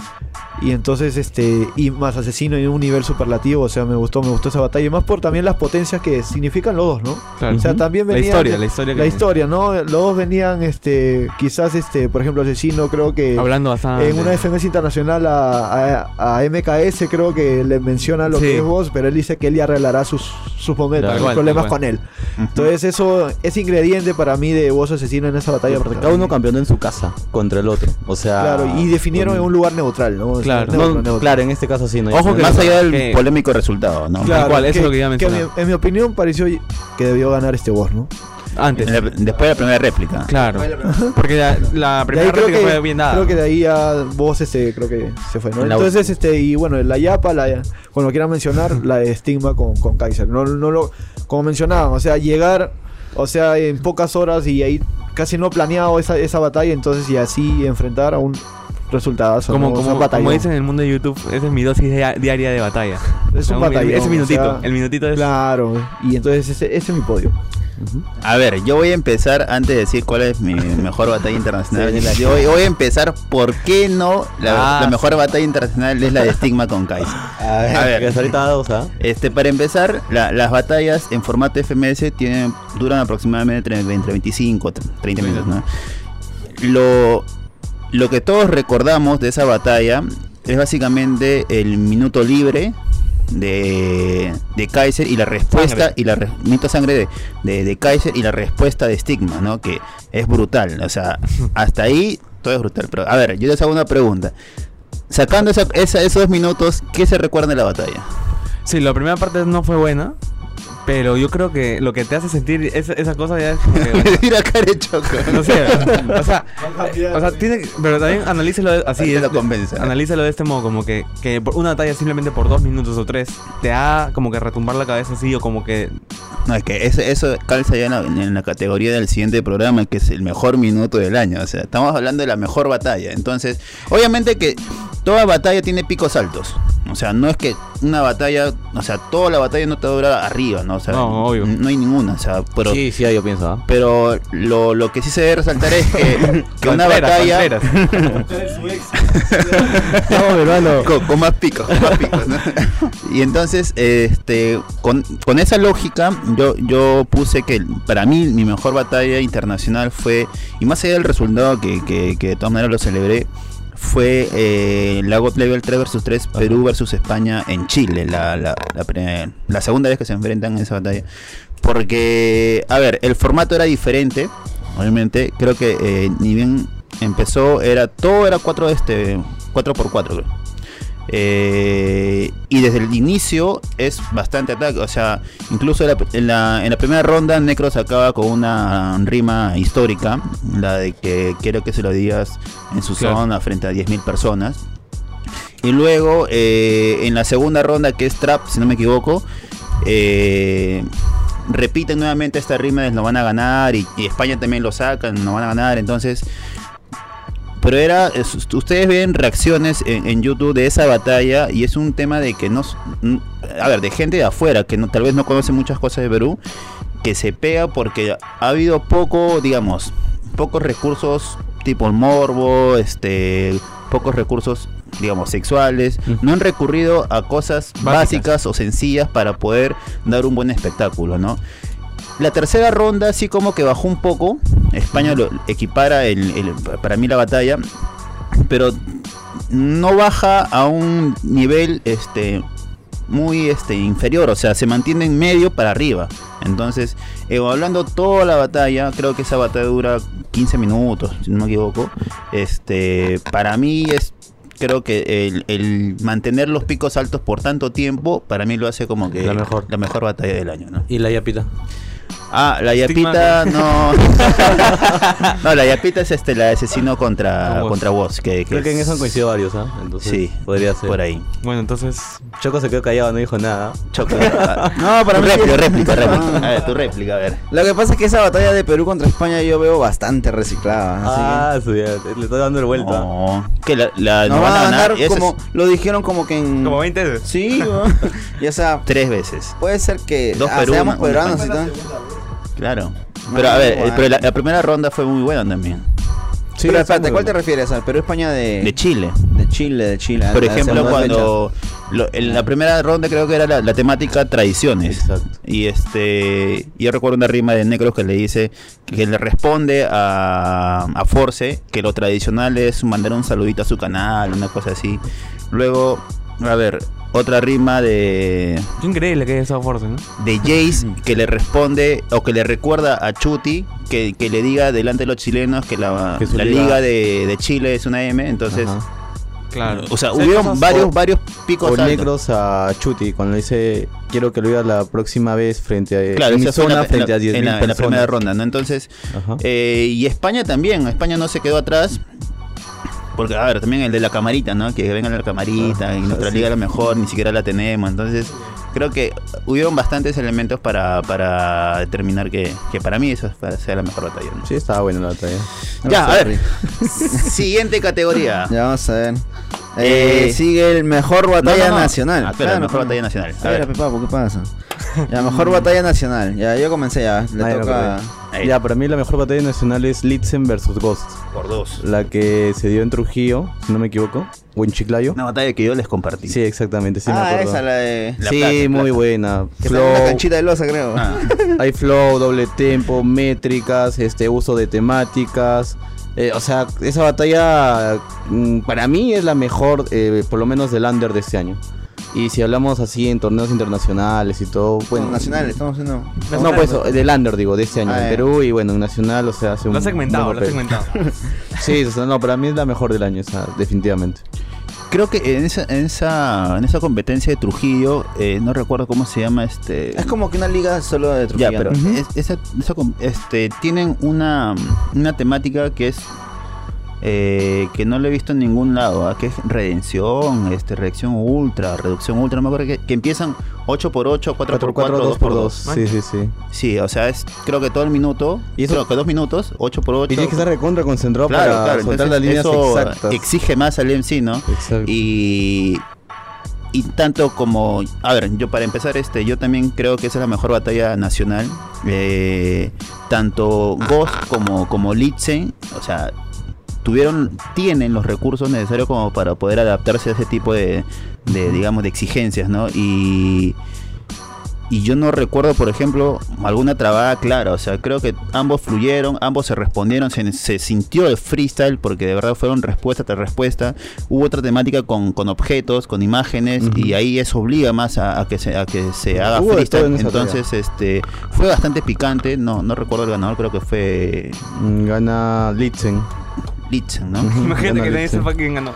Y entonces, este, y más asesino en un nivel superlativo, o sea, me gustó, me gustó esa batalla. Y más por también las potencias que significan los dos, ¿no? Claro. O sea, también La venían. historia, la historia. La historia, ¿no? Los dos venían, este, quizás, este, por ejemplo, Asesino, creo que Hablando bastante. en una FMS internacional a, a- a MKS, creo que le menciona lo Sí. que es vos, pero él dice que él ya arreglará sus, sus momentos, cual, problemas con él. Entonces, eso es ingrediente para mí de voz asesino en esa batalla. Cada uno campeón en su casa contra el otro. O sea. Claro, y definieron en un lugar neutral, ¿no? Claro. No, claro, en este caso sí, ¿no? Ojo que- Más allá del que- polémico resultado, ¿no? Claro, cual, eso es lo que iba a que en mi- mencionar. en mi opinión pareció que debió ganar este voz, ¿no? Antes. La- Después de la primera réplica. Claro. Porque la, primera réplica que, fue bien dada. creo que de ahí ya vos este creo que se fue, ¿no? La- Entonces, este, y bueno, la Yapa, la como lo quieran mencionar, la de Stigma con, con Kaiser. No, no lo, como mencionaban, o sea, llegar, o sea, en pocas horas y ahí casi no planeado esa, esa batalla, entonces y así enfrentar a un resultado. como, como, como dicen en el mundo de YouTube, esa es mi dosis dia- diaria de batalla. [LAUGHS] Es O sea, un batallón, Ese minutito. o sea, el minutito es. Claro, y entonces ese, ese es mi podio. A ver, yo voy a empezar antes de decir cuál es mi [LAUGHS] mejor batalla internacional. Sí, la- yo voy, voy a empezar por qué no la, Ah, la mejor batalla internacional es la de Stigma con Kaiser. [LAUGHS] A ver, A Que ver, ahorita dos, ¿ah? este, para empezar, la- las batallas en formato FMS tienen, duran aproximadamente entre, entre 25 30 minutos. ¿no? Lo, lo que todos recordamos de esa batalla es básicamente el minuto libre de, de Kaiser y la respuesta Sangre. y la minuto sangre de, de, de Kaiser y la respuesta de Stigma, ¿no? Que es brutal. O sea, [LAUGHS] hasta ahí todo es brutal. Pero a ver, yo les hago una pregunta. Sacando esa- esa- esos minutos, ¿qué se recuerda de la batalla? Sí, la primera parte no fue buena. Pero yo creo que lo que te hace sentir esa, esa cosa ya es como que- cara de choco. No sé, o sea, o sea, tiene, pero también analícelo así, es- lo convence. analízalo de este modo, como que, que por una batalla simplemente por dos minutos o tres te ha como que retumbar la cabeza así o como que No, es que eso, eso calza ya en la, en la categoría del siguiente programa, que es el mejor minuto del año. O sea, estamos hablando de la mejor batalla. Entonces, obviamente que toda batalla tiene picos altos. O sea, no es que una batalla, o sea, toda la batalla no te dura arriba, ¿no? O sea, No, obvio. no hay ninguna. O sea, pero, Sí, sí, yo pienso, ¿ah? pero lo, lo que sí se debe resaltar es que, [LAUGHS] que una batalla... No, [LAUGHS] hermano. con, con más picos, con más picos, ¿no? [LAUGHS] Y entonces, este, con, con esa lógica, yo, yo puse que para mí mi mejor batalla internacional fue, y más allá del resultado que, que, que de todas maneras lo celebré, fue eh, la God Level 3 vs 3 Perú versus España en Chile, la, la, la, la segunda vez que se enfrentan en esa batalla. Porque, a ver, el formato era diferente, obviamente, creo que eh, ni bien empezó, era todo era 4 este 4x4 creo. Eh, y desde el inicio es bastante ataque. O sea, incluso en la, en la- en la primera ronda Necros acaba con una rima histórica. La de que quiero que se lo digas en su Claro. zona frente a 10.000 personas. Y luego eh, en la segunda ronda que es Trap, si no me equivoco. eh, repiten nuevamente esta rima de no van a ganar y, y España también lo sacan, no van a ganar. Entonces pero era, es- ustedes ven reacciones en, en YouTube de esa batalla y es un tema de que no, a ver, de gente de afuera que no, tal vez no conoce muchas cosas de Perú, que se pega porque ha habido poco, digamos, pocos recursos tipo el morbo, este, pocos recursos, digamos, sexuales, no han recurrido a cosas Básicas. básicas o sencillas para poder dar un buen espectáculo, ¿no? La tercera ronda sí como que bajó un poco. España lo equipara el, el- para mí la batalla. Pero no baja a un nivel este muy este inferior. O sea, se mantiene en medio para arriba. Entonces, hablando toda la batalla, creo que esa batalla dura 15 minutos, si no me equivoco. Este, para mí es creo que el, el mantener los picos altos por tanto tiempo, para mí lo hace como que La mejor. la mejor batalla del año, ¿no? Y la yapita. Ah, la yapita no. [LAUGHS] no, la yapita es este la asesino contra Con Woz. contra vos, que, que Creo que en es- eso han coincidido varios, ¿ah? Entonces, Sí, podría ser. por ahí. Bueno, entonces Choco se quedó callado, no dijo nada. Choco. [LAUGHS] ah, No, para tu mí réplica, réplica, réplica. Ah. A ver, tu réplica, a ver. Lo que pasa es que esa batalla de Perú contra España yo veo bastante reciclada. Así Ah, le estoy dando el vuelta. No, que la, no van a ganar como es lo dijeron como que en como 20 veces. Sí, weón. [LAUGHS] y o sea, tres veces. puede ser que Dos ah, Perú, seamos una- una peruanos y tal. Claro. Pero a ver, eh, bueno. pero la, la primera ronda fue muy buena también. Sí, Pero espérate, ¿cuál te refieres? ¿Al Perú España de, De Chile. de Chile, de Chile? Por ejemplo, cuando lo- en la primera ronda creo que era la, la temática tradiciones. Exacto. Y este, yo recuerdo una rima de Necros que le dice que le responde a, a Force que lo tradicional es mandar un saludito a su canal, una cosa así. Luego, a ver, otra rima de Qué increíble que haya esa fuerza, ¿no? de Jace [LAUGHS] que le responde o que le recuerda a Chuti que, que le diga delante de los chilenos que la, Que la liga- liga de, de Chile es una M, entonces, Ajá. Claro. o sea, hubieron varios varios picos O altos. negros a Chuti, cuando dice quiero que lo diga la próxima vez frente a Claro, en mi zona la, frente en a la- 10.000 en la- en la primera ronda, ¿no? Entonces, Ajá. eh, y España también, España no se quedó atrás. Porque, a ver, también el de la camarita, ¿no? Que venga la camarita, y nuestra liga es la mejor, ni siquiera la tenemos. Entonces, creo que hubieron bastantes elementos para, para determinar que, que para mí eso sea la mejor batalla. ¿no? Sí, estaba buena la batalla. Ya, a ver. [LAUGHS] Siguiente categoría. Ya vamos a ver. Eh, Eh, sigue el mejor batalla no, no. nacional. Ah, claro, mejor pues. batalla nacional. A Espera, ver. pe, papo, ¿qué pasa? [LAUGHS] La mejor batalla nacional. Ya, yo comencé ya. Le Ay, toca. Ahí, Ya, para mí la mejor batalla nacional es Litzen versus Ghost. por dos. La que se dio en Trujillo, si no me equivoco. O en Chiclayo. Una batalla que yo les compartí. Sí, exactamente, sí me ah, acuerdo. esa, la de. La sí, plaza, muy plaza. buena. En una Flow, canchita de losa, creo. Ah, hay flow, doble tempo, métricas, este uso de temáticas. Eh, o sea, esa batalla mm, para mí es la mejor, eh, por lo menos del under de este año. Y si hablamos así en torneos internacionales y todo, Bueno, bueno, nacional, estamos haciendo. No, pues del under digo, de este año Ah, en. Perú y bueno, en nacional, o sea, hace un Lo has segmentado, lo papel. segmentado. [LAUGHS] Sí, o sea, no, para mí es la mejor del año, o sea, definitivamente. Creo que en esa, en esa, en esa competencia de Trujillo, eh, no recuerdo cómo se llama este. Es como que una liga solo de Trujillo. Ya, pero ¿no? es- esa, esa este, tienen una, una temática que es eh, que no lo he visto en ningún lado, ¿ah? que es redención, este, reacción ultra, reducción ultra, no me acuerdo que, que empiezan 8x8, 4x4, 4-4, 2x2. 2x2. Sí, sí, sí. Sí, o sea, es creo que todo el minuto, Y eso- creo que dos minutos, 8x8. Y tienes que estar recontra concentrado claro, para claro, soltar entonces las líneas eso exactas. exige más al MC, ¿no? Exacto. Y, y tanto como, a ver, yo para empezar, este, yo también creo que esa es la mejor batalla nacional. Eh, tanto Ghost como, como Litzen, o sea, tuvieron, tienen los recursos necesarios como para poder adaptarse a ese tipo de, de digamos, de exigencias, ¿no? Y, y yo no recuerdo, por ejemplo, alguna trabada clara. O sea, creo que ambos fluyeron, ambos se respondieron, se, se sintió el freestyle porque de verdad fueron respuesta tras respuesta. Hubo otra temática con, con objetos, con imágenes, y ahí eso obliga más a, a que, se, a que se haga Hubo freestyle. en Entonces, este fue bastante picante. No, no recuerdo el ganador, creo que fue Mm, Gana Litzen. Litzen, ¿no? Imagínate que Litzen. sepa quién ganó.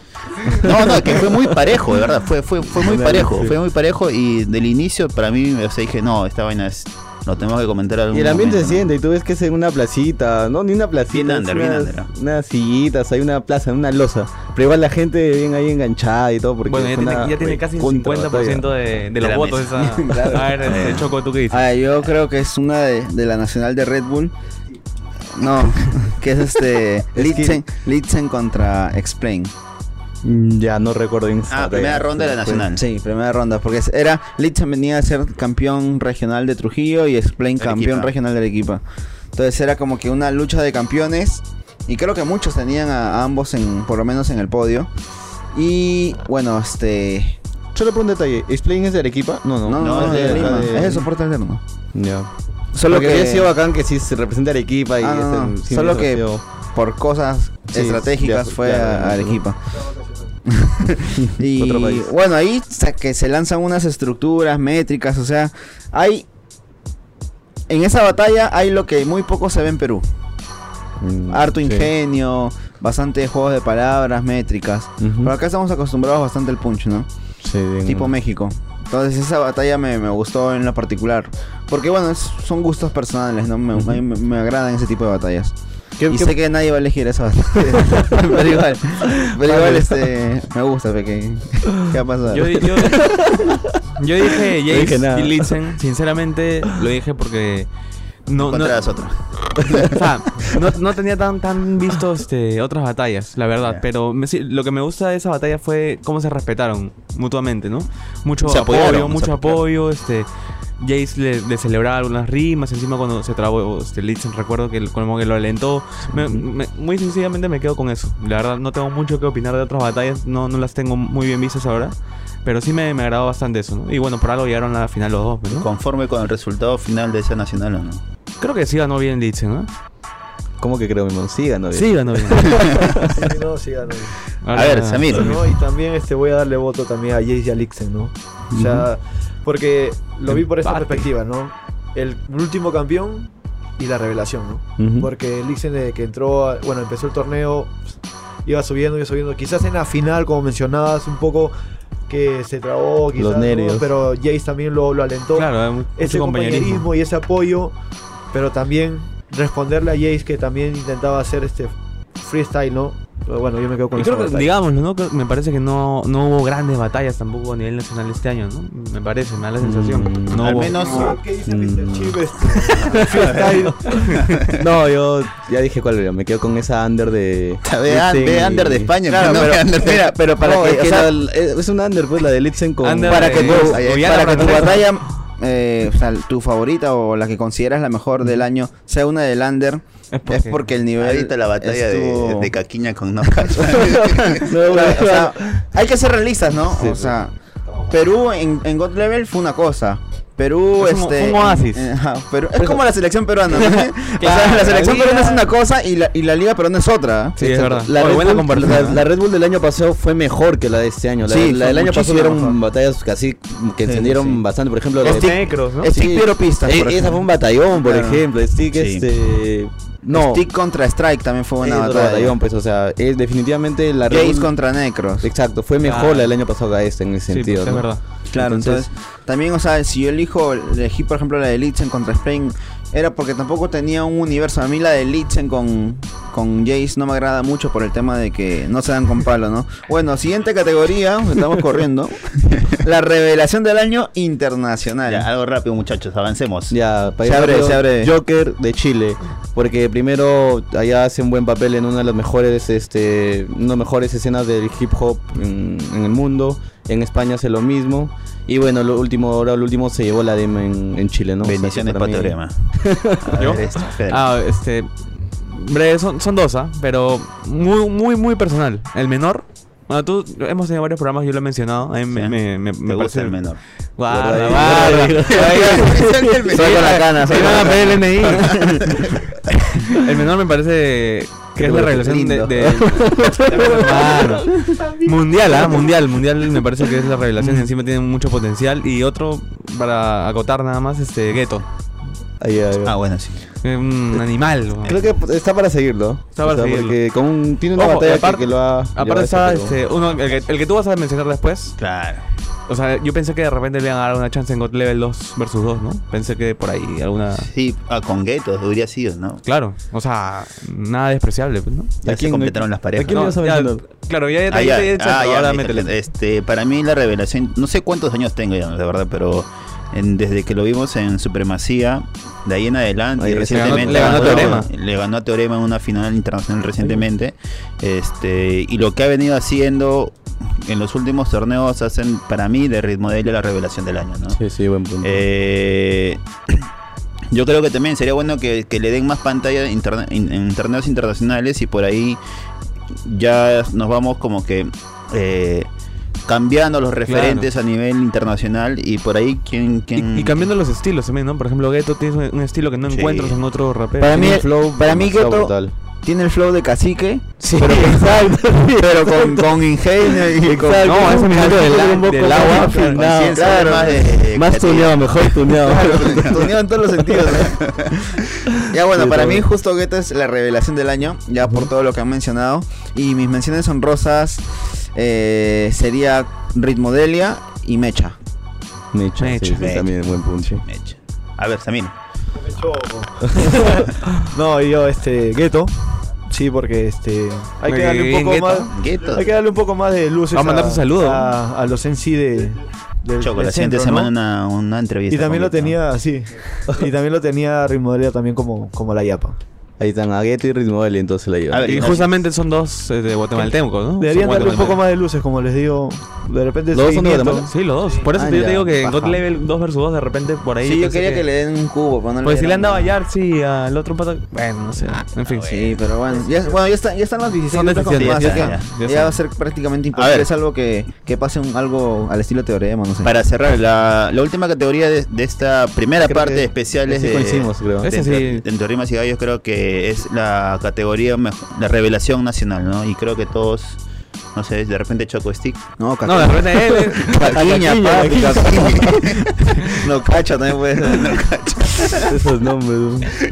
No, no, que fue muy parejo, de verdad, fue, fue, fue muy parejo, fue muy parejo y del inicio para mí, o sea, dije, no, esta vaina es, lo tenemos que comentar algún Y el ambiente se momento, ¿no? siente, y tú ves que es en una placita, no, ni una placita, Bien under, bien unas, under. unas sillitas, hay una plaza, una losa. Pero igual la gente bien ahí enganchada y todo, porque Bueno, ya tiene, ya tiene casi un contra 50% batalla. de, de De los la votos esa. Claro. [LAUGHS] A ver, este, Choco, ¿tú qué dices? Ah, yo creo que es una de, de la nacional de Red Bull. No, [LAUGHS] que es este. [LAUGHS] que- Litzen, Litzen contra Explain. Mm, Ya, no recuerdo bien. Ah, primera ronda de la Fue- nacional. Sí, primera ronda. Porque era. Litzen venía a ser campeón regional de Trujillo y Explain campeón Arequipa. regional de Arequipa. Entonces era como que una lucha de campeones. Y creo que muchos tenían a, a ambos en. por lo menos en el podio. Y bueno, este. Solo por un detalle, ¿Explain es de Arequipa? No, no. No, no, no, es de de- Lima. de- Es de soporte alterno. Ya. Solo Porque que. había sido bacán que sí se representa Arequipa y Ah, no, este, no, sí solo que- por cosas Sí, estratégicas ya, fue claro, a, a. Arequipa. [LAUGHS] y país. bueno, ahí sa- que se lanzan unas estructuras métricas, o sea, hay en esa batalla hay lo que muy poco se ve en Perú. Mm, Harto sí. ingenio, bastante juegos de palabras, métricas. Ujú. Pero acá estamos acostumbrados bastante al punch, ¿no? Sí, bien. Tipo México. Entonces esa batalla me, me gustó en lo particular. Porque bueno, es- son gustos personales, ¿no? Me, a mí me, me agradan ese tipo de batallas. ¿Qué- y qué- sé que nadie va a elegir esa batalla. [LAUGHS] pero igual, pero igual este, me gusta, pe, que, ¿qué va a pasar? Yo, yo, yo dije No dije Jace nada. y Litzen, sinceramente lo dije porque no, no, o sea, no, no tenía tan tan visto este, otras batallas, la verdad, Ya. pero me- lo que me gusta de esa batalla fue cómo se respetaron mutuamente, ¿no? Mucho Se apoyo, apoyaron, mucho apoyo, este Jace le, le celebraba algunas rimas, encima cuando se trabó este Litzen recuerdo que como que lo alentó. Me- me- muy sencillamente me quedo con eso. La verdad no tengo mucho que opinar de otras batallas, no, no las tengo muy bien vistas ahora, pero sí me, me agradó bastante eso, ¿no? Y bueno, por algo llegaron a la final los dos, ¿no? Conforme con el resultado final de esa nacional o no. Creo que sí ganó bien Litzen, ¿no? ¿Cómo que creo, mi hermano? Sí, ganó bien. Sí ganó bien. [LAUGHS] Sí, no, sí, ganó. A ver, Samir. ¿no? Y también este, voy a darle voto también a Jace y a Lixen, ¿no? O sea, porque lo vi por esta Empate. perspectiva, ¿no? El último campeón y la revelación, ¿no? Porque Lixen desde que entró, a- bueno, empezó el torneo, pues, iba subiendo, iba subiendo. Quizás en la final, como mencionabas, un poco que se trabó, quizás, Los ¿no? nervios. pero Jace también lo, lo alentó. claro, hay mucho ese compañerismo y ese apoyo, pero también responderle a Jace que también intentaba hacer este freestyle, ¿no? Pero bueno, yo me quedo con Y creo que, digámoslo, ¿no? Me parece que no, no hubo grandes batallas tampoco a nivel nacional este año, ¿no? Me parece, me da la sensación. Mm, no al hubo- menos ¿Qué dice Mm. Mr. Freestyle? [LAUGHS] No, yo ya dije cuál era. Me quedo con esa under de. Ve, an- y- under de España, Claro, pero no pero- under de- mira, pero para No, que, es, o que sea, la- es un under, pues, la de Litzen con. Under para que de- tu, para que tu batalla, eh, o sea, tu favorita o la que consideras la mejor del año sea una del under, Es es porque el nivel. Ahorita la batalla de, estuvo- de Caquiña con Knockout. Claro, [LAUGHS] [LAUGHS] o sea, hay que ser realistas, ¿no? Sí, o sea, Perú en, en God Level fue una cosa. Perú, Es este. un oasis. eh, ajá, Perú- es como la selección peruana, ¿no? [LAUGHS] o sea, la selección la peruana es una cosa y la, y la liga peruana es otra. Sí, es verdad. La Oye, Red, buena Bull, comparación, la, ¿no? la Red Bull del año pasado fue mejor que la de este año. La, Sí, la del año pasado hubieron mejor. batallas casi que encendieron sí. bastante. Por ejemplo, la Los de- negros, ¿no? Stick Sí. Pistas, Eh, por esa fue un batallón, por Claro. ejemplo. Stick, Sí. este. No. Stick contra Strike también fue una es batalla. batallón, pues, o sea, es definitivamente la Bull- contra Necros. Exacto, fue mejor la del año pasado que esta en ese Sí, sentido. pues, es ¿no? verdad. Claro, Entonces- entonces, también, o sea, si yo elijo, elegí por ejemplo la de Litzen contra Spain, era porque tampoco tenía un universo. A mí la de Litzen con, con Jace no me agrada mucho por el tema de que no se dan con palo, ¿no? Bueno, siguiente categoría, estamos corriendo. [LAUGHS] la revelación del año internacional. Ya, algo rápido, muchachos, avancemos. Ya, para Se ir abre, se abre. Joker de Chile, porque primero allá hace un buen papel en una de las mejores, este, una de las mejores escenas del hip hop en, en el mundo. En España hace lo mismo. Y bueno, lo último, ahora lo último se llevó la demo en, en Chile, ¿no? O sea, Bendiciones, para mí- Patorema. [LAUGHS] A ¿Yo? ver, esto, Fede. Ah, este. Breve, son, son dos, ¿ah? Pero muy, muy, muy personal. El menor. Bueno, tú hemos tenido varios programas, yo lo he mencionado. A mí me, Sí. me, me, Me me gusta parece- el menor. Guarda, Guarda. Soy [LAUGHS] con la cana, soy Me con van a la pedir el NI. El menor me parece que es la revelación de, de- Mano. [LAUGHS] Mundial, ¿ah? Mundial, mundial me parece que es la revelación. Encima tiene mucho potencial. Y otro, para acotar nada más, este, Gueto. Ahí, ahí, ahí. Ah, bueno, sí. Un animal. weón. Creo que está para seguirlo. Está para seguirlo. Porque con un- tiene una Ojo, batalla aparte- que, que lo ha. Aparte está este, uno, el, que, el que tú vas a mencionar después. Claro. O sea, yo pensé que de repente le iban a dar una chance en God Level 2 versus 2, ¿no? Pensé que por ahí alguna. Sí, ah, con Gueto hubiera sido, ¿no? Claro, o sea, nada despreciable, pues, ¿no? Ya ¿A se quién- completaron las parejas. ¿A quién No, ya, claro, ya, ya, Ah, ya, ya, ah, ya, ahora. Este, para mí la revelación, no sé cuántos años tengo ya, de verdad, pero en- desde que lo vimos en Supremacía, de ahí en adelante, le recientemente ganó- le ganó a Teorema. le ganó a Teorema en una final internacional recientemente, este, y lo que ha venido haciendo en los últimos torneos hacen para mí de ritmo de él la revelación del año, ¿no? Sí, sí, buen punto. Eh, [CLEARS THROAT] yo creo que también sería bueno que, que le den más pantalla interne- en torneos internacionales y por ahí ya nos vamos como que eh, cambiando los referentes a nivel internacional y por ahí quien... Y, quien y cambiando los estilos también, ¿no? Por ejemplo, Ghetto tiene un- estilo que no Sí. encuentras en otro rapero. Para mí, flow para mí brutal. tiene el flow de cacique, Sí, pero, exacto. [LAUGHS] pero con, con ingenio y con... Exacto. No, ese minuto del, Un poco del agua. afinado. claro. más de- Más tuneado, mejor tuneado. [LAUGHS] Claro, tuneado en todos los sentidos. ¿no? [LAUGHS] ya bueno, Sí, para mí justo Gueto es la revelación del año, ya por todo lo que han mencionado. Y mis menciones honrosas eh, sería Ritmodelia y Mecha. Mecha, Mecha. sí, sí, Mecha. también buen sí. Mecha. A ver, Samir. [LAUGHS] no, y yo, este, Gueto. Sí, porque este. Hay que darle un poco más. Gueto. Hay que darle un poco más de luces Va a mandar su saludo. a, a los en sí de. del- Choco, del la siguiente centro, ¿no? semana una, una entrevista. Y también lo tenía así. y también lo tenía Ritmodelia también como, como la Yapa. Ahí están Agueto y Ritmo Deli, entonces la llevan. A ver, Y justamente son dos eh, de guatemalteco, ¿no? Deberían darle un poco más de luces, como les digo. De repente. ¿Los dos son de. Guatemala? Sí, los dos. Por eso Ah, yo ya, te digo que en God. Level 2 versus 2 de repente por ahí. Sí, yo quería que... le den un cubo, pero no le Pues si le han dado a nada. Yartzi al otro pata. Bueno, no sé. En fin. Sí, pero bueno, ya, bueno, ya, está, ya están las 16 Son ya así está, que ya ya, va a ser prácticamente imposible. Es algo que, que pase un, algo al estilo teorema, no sé. Para cerrar, la, la última categoría de, de esta primera Creo parte que de especiales sí de, coincidimos, creo. sí. entre Rimas y Gallos creo que es la categoría la revelación nacional, ¿no? Y creo que todos, no sé, de repente Choco Stick. No, No, de repente él. [LAUGHS] Caquiña, papi, No, cacha también puede ser. No, Esos nombres.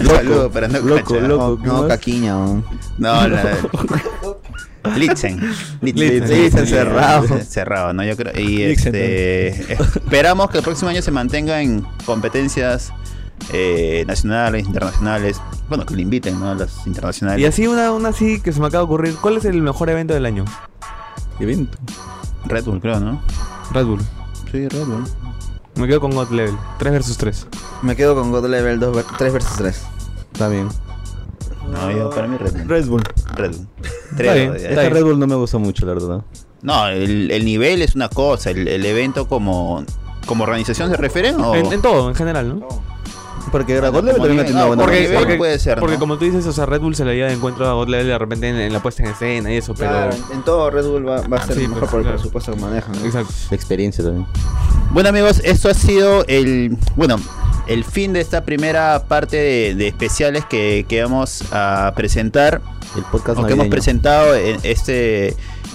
Un saludo para no loco, Cacha. loco. ¿qué no, más? caquiña. no. No, la Litzen. Litzen, Litzen, cerrado. Cerrado, ¿no? Yo creo. Y Litzen, este, esperamos que el próximo año se mantenga en competencias eh, nacionales, internacionales. bueno, que le inviten, ¿no? A las internacionales. Y así una, una así que se me acaba de ocurrir. ¿Cuál es el mejor evento del año? Evento. Red Bull, creo, ¿no? Red Bull. Sí, Red Bull. Me quedo con God Level. 3 versus 3. Me quedo con God Level 2, ver- 3 vs 3. Está bien. No, yo, para mí Red Bull. Red Bull. Red Bull. Está bien, está Esta Red Bull no me gusta mucho, la verdad. No, el, el nivel es una cosa, el, el evento como, como organización se refieren o... En, en todo, en general, ¿no? Porque Bueno, God Level también buena porque- organización. porque- puede ser, Porque ¿no? como tú dices, o sea, Red Bull se le lleva de encuentro a God Level de repente en, en la puesta en escena y eso, pero... Claro, en todo Red Bull va, va a ser Sí, mejor pues, por el claro. presupuesto que manejan. ¿no? Exacto. La experiencia también. Bueno amigos, esto ha sido el bueno el fin de esta primera parte de, de especiales que, que vamos a presentar, El podcast o que hemos navideño. presentado en este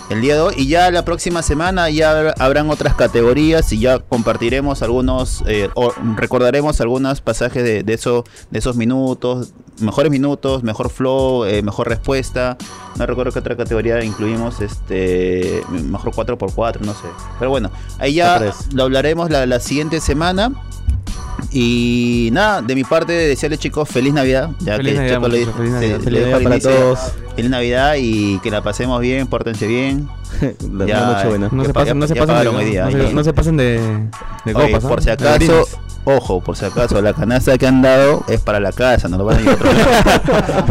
el día de hoy. Y ya la próxima semana ya habrá- habrán otras categorías y ya compartiremos algunos eh, o recordaremos algunos pasajes de, de eso de esos minutos mejores minutos mejor flow eh, mejor respuesta. No recuerdo qué otra categoría incluimos este mejor 4x4 no sé. Pero bueno ahí ya lo hablaremos la, la siguiente semana y nada, de mi parte, desearles chicos feliz Navidad. Ya Feliz que Navidad, le- muchachos, feliz Navidad. Feliz para inicio. todos. Feliz Navidad y que la pasemos bien, pórtense bien. [LAUGHS] La Ya, noche buena. No se pa- pasen, no se ya pasen de, no se- se pasen Oye, copas, ¿ah? por si acaso. Ojo, por si acaso, la canasta que han dado es para la casa, no lo van a ir a otro lado.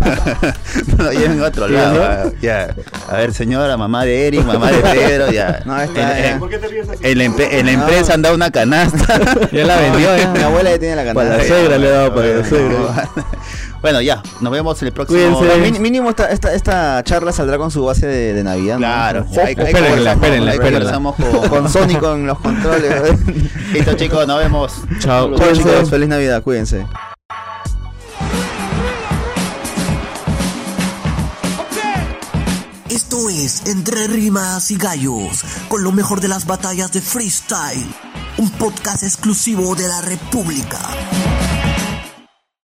[LAUGHS] no lo lleven a otro Sí, lado. ¿no? ah, Ya. A ver, señora, mamá de Eric, mamá de Pedro, ya. No, está, en, ya. en- ¿Por qué te ríes así? en la, empe- en la No. empresa han dado una canasta. [LAUGHS] Ya la vendió, ya. Mi abuela ya tiene la Para la canasta. suegra le he dado, para la suegra. Bueno, ya, nos vemos el próximo. Cuídense. Mí- Mínimo esta, esta, esta charla saldrá con su base de, de Navidad. ¿no? Claro, Ojo, ahí- ahí espérenla, conversamos, espérenla, ahí espérenla. conversamos con, Con Sony [LAUGHS] con los controles. Listo chicos, nos vemos. Chao Cuídense. chicos, feliz Navidad, cuídense. Esto es Entre Rimas y Gallos, con lo mejor de las batallas de freestyle. Un podcast exclusivo de la República.